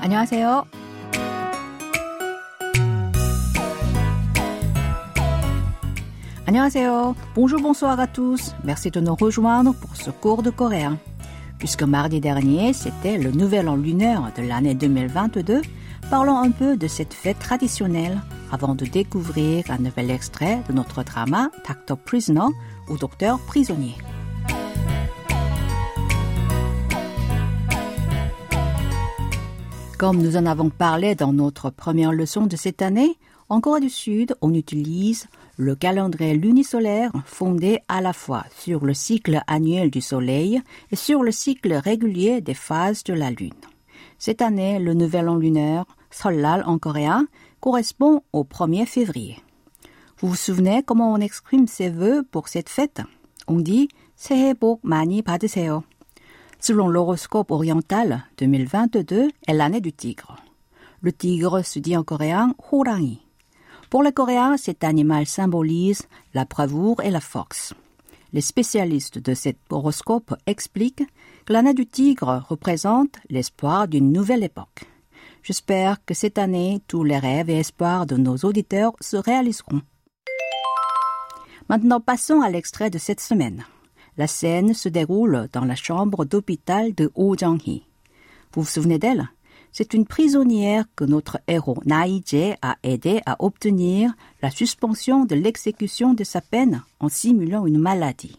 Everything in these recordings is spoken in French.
안녕하세요. 안녕하세요. Bonjour, bonsoir à tous. Merci de nous rejoindre pour ce cours de coréen. Puisque mardi dernier, c'était le nouvel an lunaire de l'année 2022, parlons un peu de cette fête traditionnelle avant de découvrir un nouvel extrait de notre drama Doctor Prisoner ou Docteur prisonnier. Comme nous en avons parlé dans notre première leçon de cette année, en Corée du Sud, on utilise le calendrier lunisolaire fondé à la fois sur le cycle annuel du Soleil et sur le cycle régulier des phases de la Lune. Cette année, le nouvel an lunaire, Solal en coréen, correspond au 1er février. Vous vous souvenez comment on exprime ses vœux pour cette fête On dit 새해 복 많이 받으세요. Selon l'horoscope oriental, 2022 est l'année du tigre. Le tigre se dit en coréen horangi. Pour les Coréens, cet animal symbolise la bravoure et la force. Les spécialistes de cet horoscope expliquent que l'année du tigre représente l'espoir d'une nouvelle époque. J'espère que cette année, tous les rêves et espoirs de nos auditeurs se réaliseront. Maintenant, passons à l'extrait de cette semaine. La scène se déroule dans la chambre d'hôpital de Oh Jong-hee. Vous vous souvenez d'elle? C'est une prisonnière que notre héros Naïje a aidé à obtenir la suspension de l'exécution de sa peine en simulant une maladie.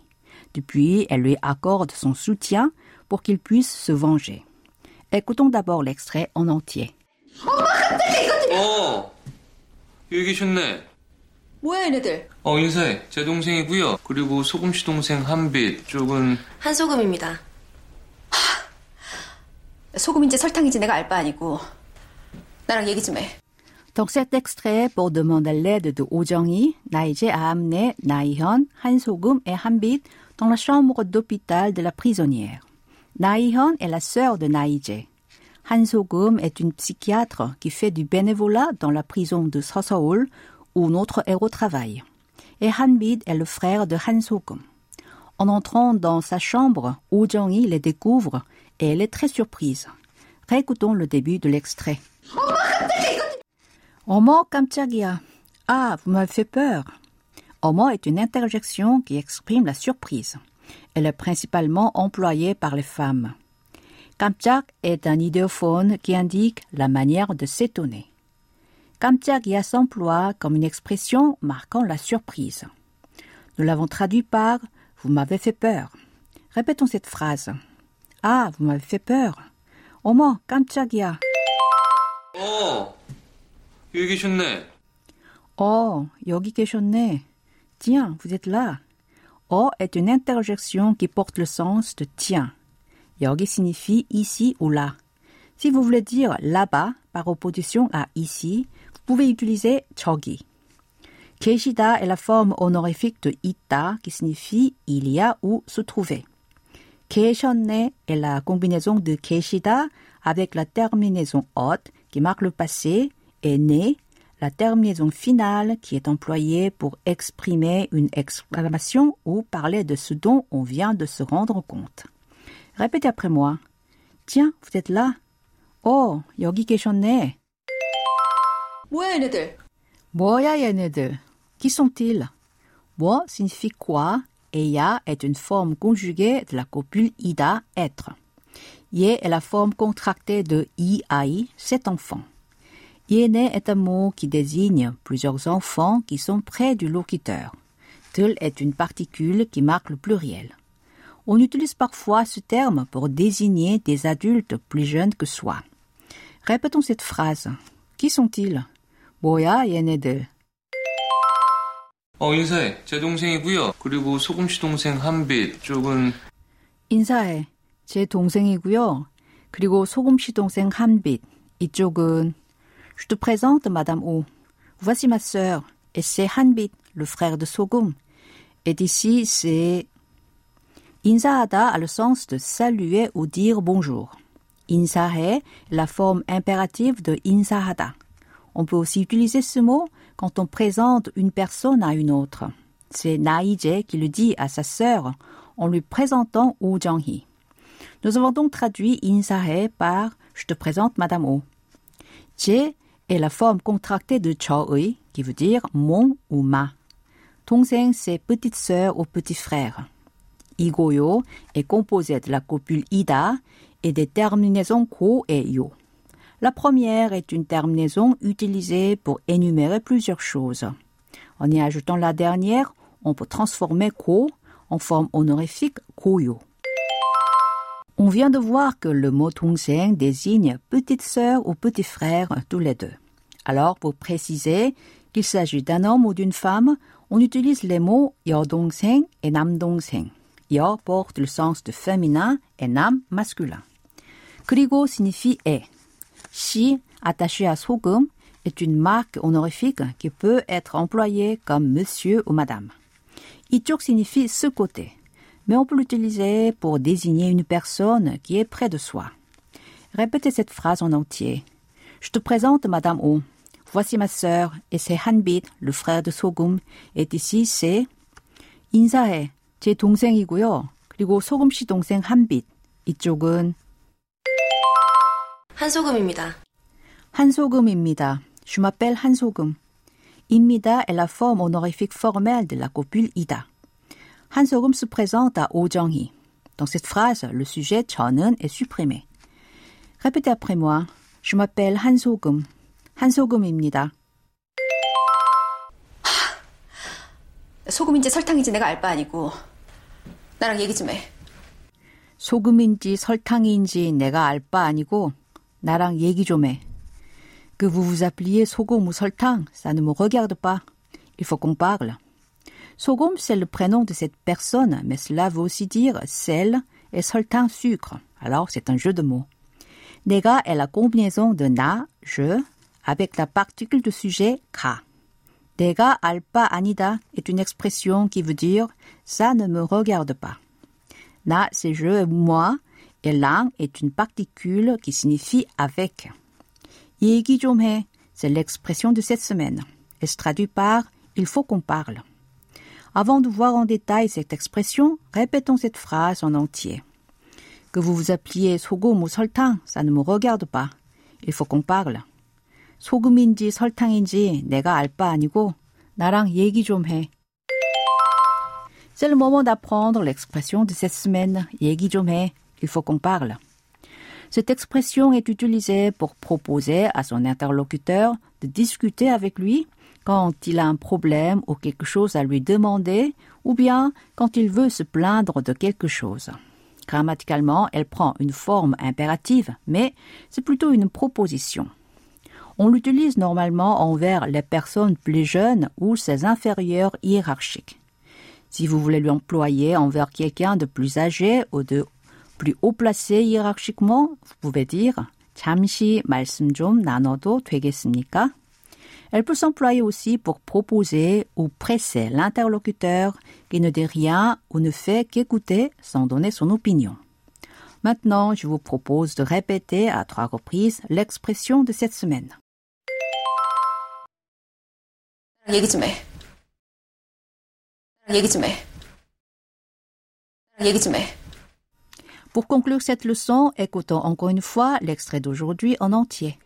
Depuis, elle lui accorde son soutien pour qu'il puisse se venger. Écoutons d'abord l'extrait en entier. 뭐야 얘네들? 어, 인사해. 제 동생이고요. 그리고 소금 씨 동생 한빛 쪽은 한소금입니다. 소금인지 설탕인지 내가 알 바 아니고 나랑 얘기 좀 해. Dans cet extrait, pour demander l'aide de Oh Jung-hee, Naïje a amené Naïhyun, Han Sogum et Hanbit dans la chambre d'hôpital de la prisonnière. Naïhyun est la sœur de Naïje. Han Sogum est une psychiatre qui fait du bénévolat dans la prison de Soseol où notre héros travaille. Et Hanbid est le frère de Han Suk. En entrant dans sa chambre, Oh Jong-hee les découvre et elle est très surprise. Récoutons le début de l'extrait. Omo Kamchagia. Ah, vous m'avez fait peur. Omo est une interjection qui exprime la surprise. Elle est principalement employée par les femmes. Kamchak est un idéophone qui indique la manière de s'étonner. 깜짝이야 s'emploie comme une expression marquant la surprise. Nous l'avons traduit par Vous m'avez fait peur. Répétons cette phrase. Ah, vous m'avez fait peur. 어머 깜짝이야. 어, 여기 계셨네. Oh, 여기 계셨네. Tiens, vous êtes là. Oh est une interjection qui porte le sens de tiens. 여기 signifie ici ou là. Si vous voulez dire là-bas par opposition à ici, vous pouvez utiliser 저기. 계시다 est la forme honorifique de 있다 qui signifie il y a ou se trouver. 계셨네 est la combinaison de 계시다 avec la terminaison ot qui marque le passé et né la terminaison finale qui est employée pour exprimer une exclamation ou parler de ce dont on vient de se rendre compte. Répétez après moi. Tiens, vous êtes là. Oh, 여기 계셨네. 뭐야 얘네들? 뭐야 얘네들? Qui sont-ils? 뭐 signifie quoi et ya est une forme conjuguée de la copule ida, être. Ye est la forme contractée de i ai, cet enfant. Yene est un mot qui désigne plusieurs enfants qui sont près du locuteur. Tel est une particule qui marque le pluriel. On utilise parfois ce terme pour désigner des adultes plus jeunes que soi. Répétons cette phrase. Qui sont-ils? 뭐야 얘네들? 어, 인사해. 제 동생이고요. 그리고 소금 씨 동생 한빛 쪽은 인사해. 제 동생이고요. 그리고 소금 씨 동생 한빛. 이쪽은 Je te présente Madame O. Voici ma sœur. Et c'est Hanbit, le frère de Sogum. Et ici, c'est 인사하다 a le sens de saluer ou dire bonjour. 인사해 la forme impérative de 인사하다. On peut aussi utiliser ce mot quand on présente une personne à une autre. C'est Naije qui le dit à sa sœur en lui présentant Oh Jong-hee. Nous avons donc traduit Insahe par Je te présente Madame Oh. Je est la forme contractée de Choi qui veut dire mon ou ma. Tongseng c'est petite sœur ou petit frère. Igoyo est composé de la copule Ida et des terminaisons Ko et Yo. La première est une terminaison utilisée pour énumérer plusieurs choses. En y ajoutant la dernière, on peut transformer ko en forme honorifique koyo. On vient de voir que le mot tongseng désigne petite sœur ou petit frère tous les deux. Alors, pour préciser qu'il s'agit d'un homme ou d'une femme, on utilise les mots yodongsen et namdongsen. Yo porte le sens de féminin et nam masculin. Krigo signifie est. Si, attaché à 소금, est une marque honorifique qui peut être employée comme monsieur ou madame. 이쪽 signifie ce côté, mais on peut l'utiliser pour désigner une personne qui est près de soi. Répétez cette phrase en entier. Je te présente madame O. Voici ma sœur et c'est Hanbit, le frère de 소금, et ici c'est 인사해. 제 동생이고요. 그리고 소금 씨 동생 한빛. 이쪽은 한소금입니다. 한소금입니다. Je m'appelle 한소금. 입니다 est la forme honorifique formelle de la copule ida. 한소금 se présente à 오정희. Dans cette phrase, le sujet 저는 est supprimé. Répétez après moi. Je m'appelle 한소금. 한소금입니다. 소금인지 설탕인지 내가 알 바 아니고 나랑 얘기 좀 해. 소금인지 설탕인지 내가 알 바 아니고 나랑 얘기 좀 해. Que vous vous appeliez 소금 ou 설탕, ça ne me regarde pas. Il faut qu'on parle. 소금, c'est le prénom de cette personne, mais cela veut aussi dire sel et 설탕 sucre. Alors, c'est un jeu de mots. 내가 est la combinaison de na, je, avec la particule de sujet 가. 내가 알 바 아니다 est une expression qui veut dire ça ne me regarde pas. Na, c'est je et moi, et 랑 est une particule qui signifie avec. 얘기 좀 해, c'est l'expression de cette semaine. Elle se traduit par il faut qu'on parle. Avant de voir en détail cette expression, répétons cette phrase en entier. Que vous vous appeliez 소금 ou 설탕, ça ne me regarde pas. Il faut qu'on parle. 소금인지 설탕인지 내가 알 바 아니고 나랑 얘기 좀 해. C'est le moment d'apprendre l'expression de cette semaine. 얘기 좀 해. il faut qu'on parle. Cette expression est utilisée pour proposer à son interlocuteur de discuter avec lui quand il a un problème ou quelque chose à lui demander ou bien quand il veut se plaindre de quelque chose. Grammaticalement, elle prend une forme impérative, mais c'est plutôt une proposition. On l'utilise normalement envers les personnes plus jeunes ou ses inférieurs hiérarchiques. Si vous voulez l'employer envers quelqu'un de plus âgé ou de plus haut placé hiérarchiquement, vous pouvez dire 잠시 말씀 좀 나눠도 되겠습니까? Elle peut s'employer aussi pour proposer ou presser l'interlocuteur qui ne dit rien ou ne fait qu'écouter sans donner son opinion. Maintenant, je vous propose de répéter à trois reprises l'expression de cette semaine. 얘기 좀 해. 얘기 좀 해. 얘기 좀 해. Pour conclure cette leçon, écoutons encore une fois l'extrait d'aujourd'hui en entier.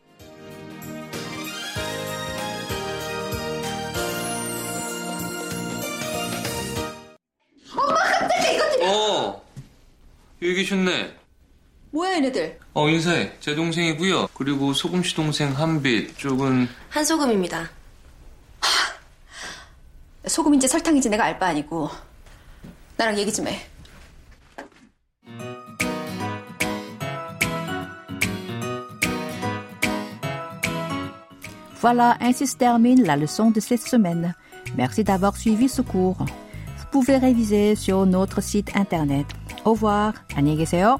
어, 여기 계셨네. 뭐야 얘네들? 어, 인사해. 제 동생이고요. 그리고 소금 씨 동생 한빛 쪽은 한소금입니다. 소금인지 설탕인지 내가 알 바 아니고 나랑 얘기 좀 해. Voilà, ainsi se termine la leçon de cette semaine. Merci d'avoir suivi ce cours. Vous pouvez réviser sur notre site internet. Au revoir. 안녕히 계세요.